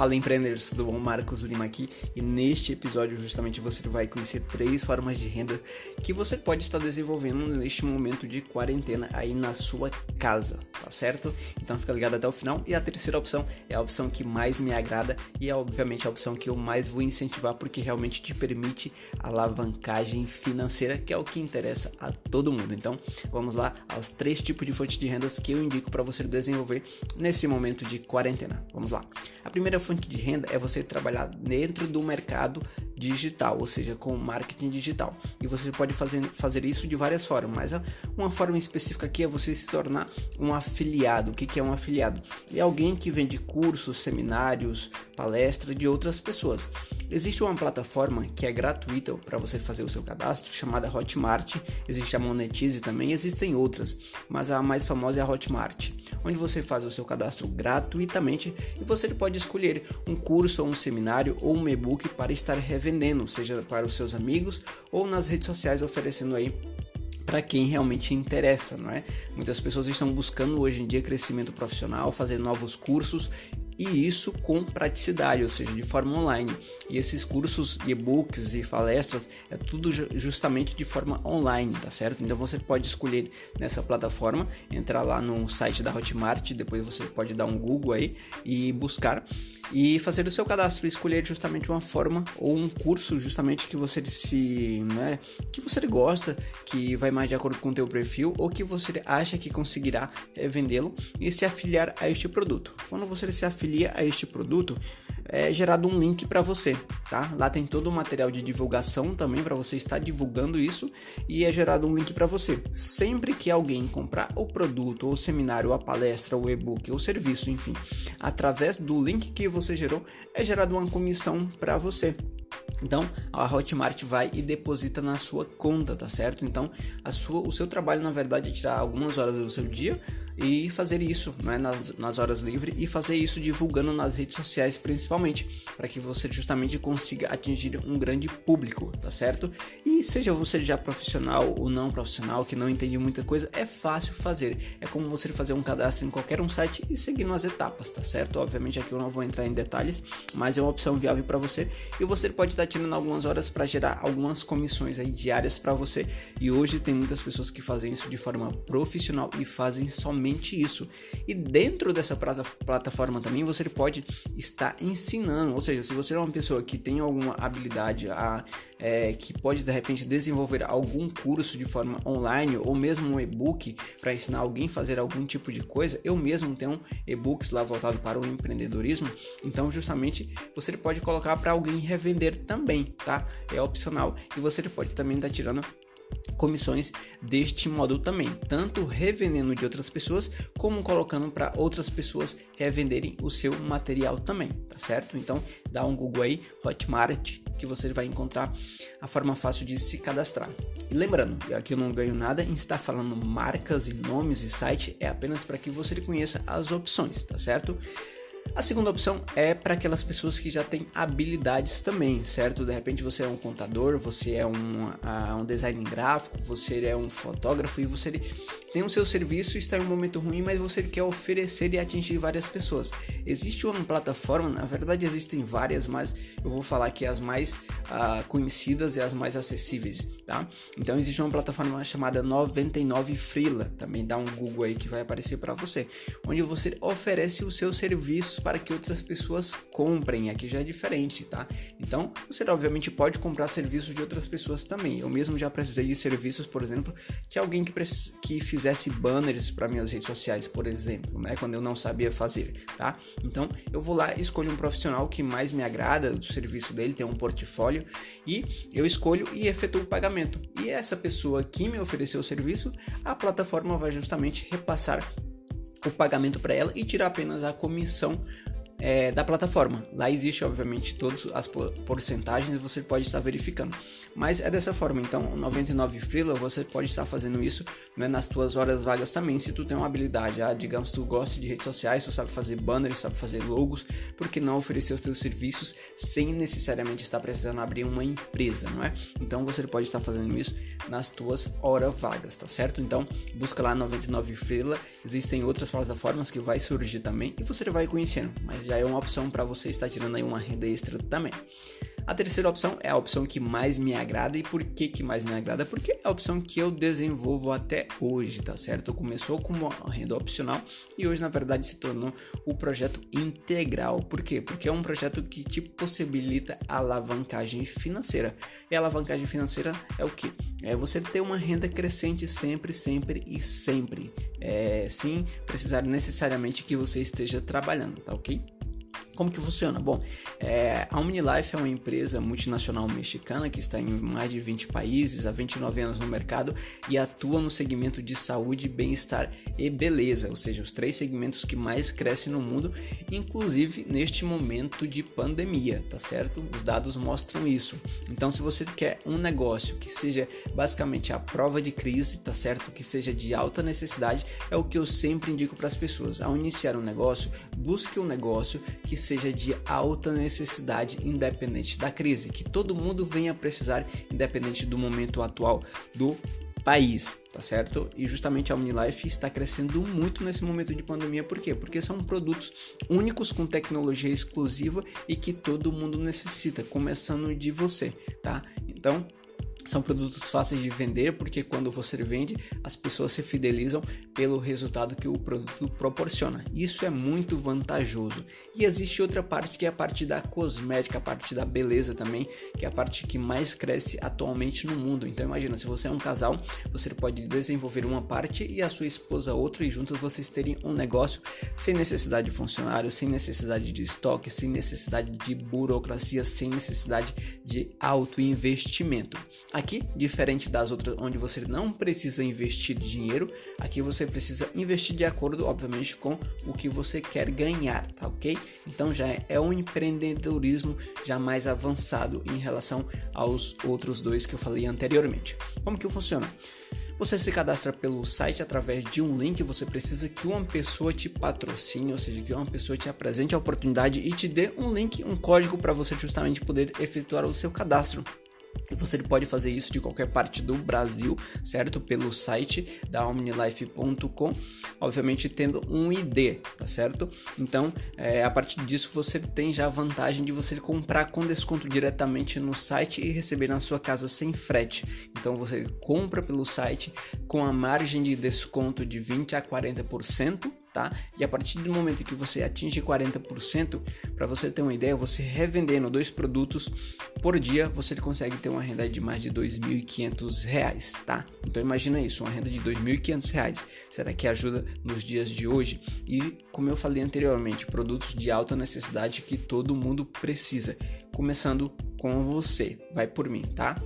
Fala empreendedores, tudo bom? Marcos Lima aqui e neste episódio justamente você vai conhecer três formas de renda que você pode estar desenvolvendo neste momento de quarentena aí na sua casa, tá certo? Então fica ligado até o final e a terceira opção é a opção que mais me agrada e é obviamente a opção que eu mais vou incentivar porque realmente te permite alavancagem financeira que é o que interessa a todo mundo. Então vamos lá aos três tipos de fontes de rendas que eu indico para você desenvolver nesse momento de quarentena. Vamos lá. A primeira fonte de renda é você trabalhar dentro do mercado digital, ou seja, com marketing digital. E você pode fazer, fazer isso de várias formas, mas uma forma específica aqui é você se tornar um afiliado. O que, que é um afiliado? É alguém que vende cursos, seminários, palestras de outras pessoas. Existe uma plataforma que é gratuita para você fazer o seu cadastro, chamada Hotmart. Existe a Monetize também, existem outras, mas a mais famosa é a Hotmart, onde você faz o seu cadastro gratuitamente e você pode escolher um curso ou um seminário ou um e-book para estar revendendo, seja para os seus amigos ou nas redes sociais oferecendo aí para quem realmente interessa, não é? Muitas pessoas estão buscando hoje em dia crescimento profissional, fazer novos cursos e isso com praticidade, ou seja, de forma online. E esses cursos, e-books e palestras é tudo justamente de forma online, tá certo? Então você pode escolher nessa plataforma, entrar lá no site da Hotmart, depois você pode dar um Google aí e buscar e fazer o seu cadastro, escolher justamente uma forma ou um curso justamente que você se, né, que você gosta, que vai mais de acordo com o teu perfil ou que você acha que conseguirá é, vendê-lo e se afiliar a este produto. Quando você se a este produto, é gerado um link para você, tá? Lá tem todo o material de divulgação também para você estar divulgando isso e é gerado um link para você. Sempre que alguém comprar o produto, ou o seminário, ou a palestra, o e-book, ou o serviço, enfim, através do link que você gerou, é gerado uma comissão para você. Então, a Hotmart vai e deposita na sua conta, tá certo? Então, a sua, o seu trabalho, na verdade, é tirar algumas horas do seu dia e fazer isso né, nas, nas horas livres e fazer isso divulgando nas redes sociais, principalmente, para que você justamente consiga atingir um grande público, tá certo? E seja você já profissional ou não profissional, que não entende muita coisa, é fácil fazer. É como você fazer um cadastro em qualquer um site e seguindo as etapas, tá certo? Obviamente aqui eu não vou entrar em detalhes, mas é uma opção viável para você e você pode estar tirando algumas horas para gerar algumas comissões aí diárias para você. E hoje tem muitas pessoas que fazem isso de forma profissional e fazem somente isso. E dentro dessa plataforma também você pode estar ensinando, ou seja, se você é uma pessoa que tem alguma habilidade a, é, que pode de repente desenvolver algum curso de forma online ou mesmo um e-book para ensinar alguém a fazer algum tipo de coisa, eu mesmo tenho e-books lá voltado para o empreendedorismo, então justamente você pode colocar para alguém revender também tá? É opcional e você pode também estar tá tirando comissões deste modo também, tanto revendendo de outras pessoas, como colocando para outras pessoas revenderem o seu material também, tá certo? Então dá um Google aí, Hotmart, que você vai encontrar a forma fácil de se cadastrar. E lembrando, aqui eu não ganho nada em estar falando marcas e nomes e site, é apenas para que você conheça as opções, tá certo? A segunda opção é para aquelas pessoas que já têm habilidades também, certo? De repente você é um contador, você é um, uh, um design gráfico, você é um fotógrafo e você tem o seu serviço e está em um momento ruim, mas você quer oferecer e atingir várias pessoas. Existe uma plataforma, na verdade existem várias, mas eu vou falar aqui as mais uh, conhecidas e as mais acessíveis, tá? Então existe uma plataforma chamada 99 Freela, também dá um Google aí que vai aparecer para você, onde você oferece o seu serviço para que outras pessoas comprem. Aqui já é diferente, tá? Então, você obviamente pode comprar serviços de outras pessoas também. Eu mesmo já precisei de serviços, por exemplo, que alguém que, que fizesse banners para minhas redes sociais, por exemplo, né? Quando eu não sabia fazer, tá? Então, eu vou lá, escolho um profissional que mais me agrada do serviço dele, tem um portfólio e eu escolho e efetuo o pagamento. E essa pessoa que me ofereceu o serviço, a plataforma vai justamente repassar o pagamento para ela e tirar apenas a comissão é, da plataforma. Lá existe, obviamente, todas as porcentagens e você pode estar verificando. Mas é dessa forma, então, 99 Freela, você pode estar fazendo isso né, nas tuas horas vagas também, se tu tem uma habilidade, ah, digamos, tu gosta de redes sociais, tu sabe fazer banners, sabe fazer logos, por que não oferecer os teus serviços sem necessariamente estar precisando abrir uma empresa, não é? Então, você pode estar fazendo isso nas tuas horas vagas, tá certo? Então, busca lá 99 Freela, existem outras plataformas que vai surgir também e você vai conhecendo, mas já é uma opção para você estar tirando aí uma renda extra também. A terceira opção é a opção que mais me agrada e por que que mais me agrada? Porque é a opção que eu desenvolvo até hoje, tá certo? Começou como uma renda opcional e hoje na verdade se tornou o projeto integral. Por quê? Porque é um projeto que te possibilita alavancagem financeira. E alavancagem financeira é o que? É você ter uma renda crescente sempre, sempre e sempre. É, sem precisar necessariamente que você esteja trabalhando, tá ok? Como que funciona? Bom, é, a OmniLife é uma empresa multinacional mexicana que está em mais de 20 países, há 29 anos no mercado e atua no segmento de saúde, bem-estar e beleza, ou seja, os três segmentos que mais crescem no mundo, inclusive neste momento de pandemia, tá certo? Os dados mostram isso. Então, se você quer um negócio que seja basicamente a prova de crise, tá certo? Que seja de alta necessidade, é o que eu sempre indico para as pessoas. Ao iniciar um negócio, busque um negócio que seja de alta necessidade, independente da crise, que todo mundo venha precisar, independente do momento atual do país, tá certo? E justamente a Unilife está crescendo muito nesse momento de pandemia, por quê? Porque são produtos únicos com tecnologia exclusiva e que todo mundo necessita, começando de você, tá? Então, são produtos fáceis de vender porque quando você vende, as pessoas se fidelizam pelo resultado que o produto proporciona. Isso é muito vantajoso. E existe outra parte que é a parte da cosmética, a parte da beleza também, que é a parte que mais cresce atualmente no mundo. Então imagina, se você é um casal, você pode desenvolver uma parte e a sua esposa outra e juntos vocês terem um negócio sem necessidade de funcionário, sem necessidade de estoque, sem necessidade de burocracia, sem necessidade de alto investimento. Aqui, diferente das outras onde você não precisa investir dinheiro, aqui você precisa investir de acordo, obviamente, com o que você quer ganhar, tá ok? Então já é um empreendedorismo já mais avançado em relação aos outros dois que eu falei anteriormente. Como que funciona? Você se cadastra pelo site através de um link. Você precisa que uma pessoa te patrocine, ou seja, que uma pessoa te apresente a oportunidade e te dê um link, um código para você justamente poder efetuar o seu cadastro. Você pode fazer isso de qualquer parte do Brasil, certo? Pelo site da omnilife.com, obviamente tendo um ID, tá certo? Então, é, a partir disso você tem já a vantagem de você comprar com desconto diretamente no site e receber na sua casa sem frete. Então, você compra pelo site com a margem de desconto de 20 a 40%, tá? E a partir do momento que você atinge 40%, para você ter uma ideia, você revendendo dois produtos por dia, você consegue ter uma renda de mais de R$ 2.500, tá? Então imagina isso, uma renda de R$ 2.500. Será que ajuda nos dias de hoje? E como eu falei anteriormente, produtos de alta necessidade que todo mundo precisa, começando com você. Vai por mim, tá?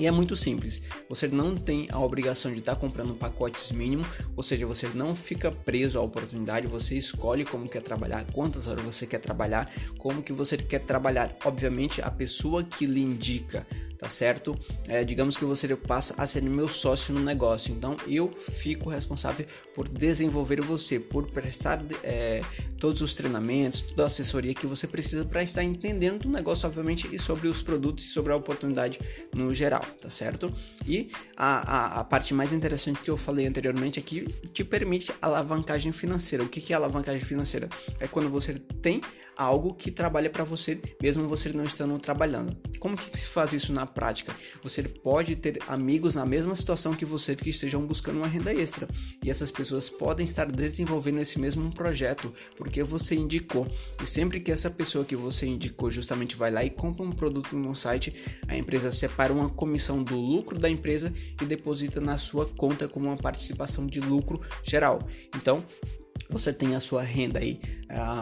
E é muito simples. Você não tem a obrigação de estar tá comprando pacotes mínimo, ou seja, você não fica preso à oportunidade, você escolhe como quer trabalhar, quantas horas você quer trabalhar, como que você quer trabalhar. Obviamente, a pessoa que lhe indica tá certo? É, digamos que você passa a ser meu sócio no negócio, então eu fico responsável por desenvolver você, por prestar é, todos os treinamentos, toda a assessoria que você precisa para estar entendendo do negócio, obviamente, e sobre os produtos e sobre a oportunidade no geral, tá certo? E a, a, a parte mais interessante que eu falei anteriormente aqui é te permite alavancagem financeira. O que, que é alavancagem financeira? É quando você tem algo que trabalha para você, mesmo você não estando trabalhando. Como que se faz isso na prática. Você pode ter amigos na mesma situação que você que estejam buscando uma renda extra. E essas pessoas podem estar desenvolvendo esse mesmo projeto porque você indicou. E sempre que essa pessoa que você indicou justamente vai lá e compra um produto no site, a empresa separa uma comissão do lucro da empresa e deposita na sua conta como uma participação de lucro geral. Então, você tem a sua renda aí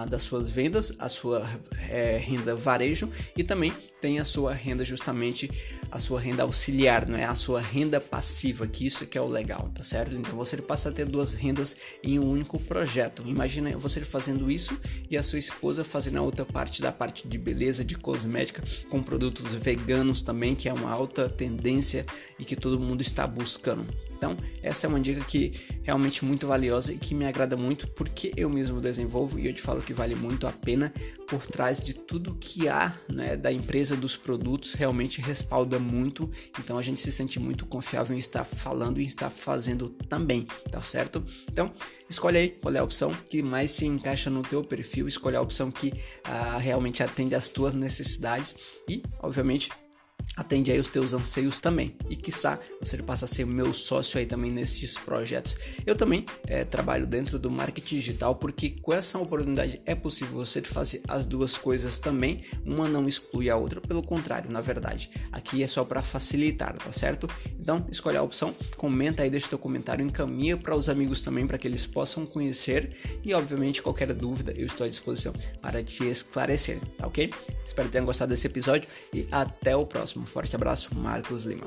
das suas vendas, a sua é, renda varejo e também tem a sua renda justamente a sua renda auxiliar, não é a sua renda passiva, que isso que é o legal, tá certo? Então você passa a ter duas rendas em um único projeto. Imagina você fazendo isso e a sua esposa fazendo a outra parte da parte de beleza, de cosmética, com produtos veganos também, que é uma alta tendência e que todo mundo está buscando. Então, essa é uma dica que realmente muito valiosa e que me agrada muito porque eu mesmo desenvolvo e eu te falo que vale muito a pena por trás de tudo que há né, da empresa dos produtos realmente respalda muito, então a gente se sente muito confiável em estar falando e estar fazendo também, tá certo? Então, escolhe aí qual é a opção que mais se encaixa no teu perfil, escolhe a opção que ah, realmente atende às tuas necessidades. E, obviamente, atende aí os teus anseios também. E quiçá você passa a ser meu sócio aí também nesses projetos. Eu também é, trabalho dentro do marketing digital porque com essa oportunidade é possível você fazer as duas coisas também. Uma não exclui a outra, pelo contrário, na verdade. Aqui é só para facilitar, tá certo? Então, escolhe a opção, comenta aí, deixa teu comentário, encaminha para os amigos também para que eles possam conhecer e obviamente qualquer dúvida eu estou à disposição para te esclarecer, tá ok? Espero que tenham gostado desse episódio e até o próximo. Um forte abraço, Marcos Lima.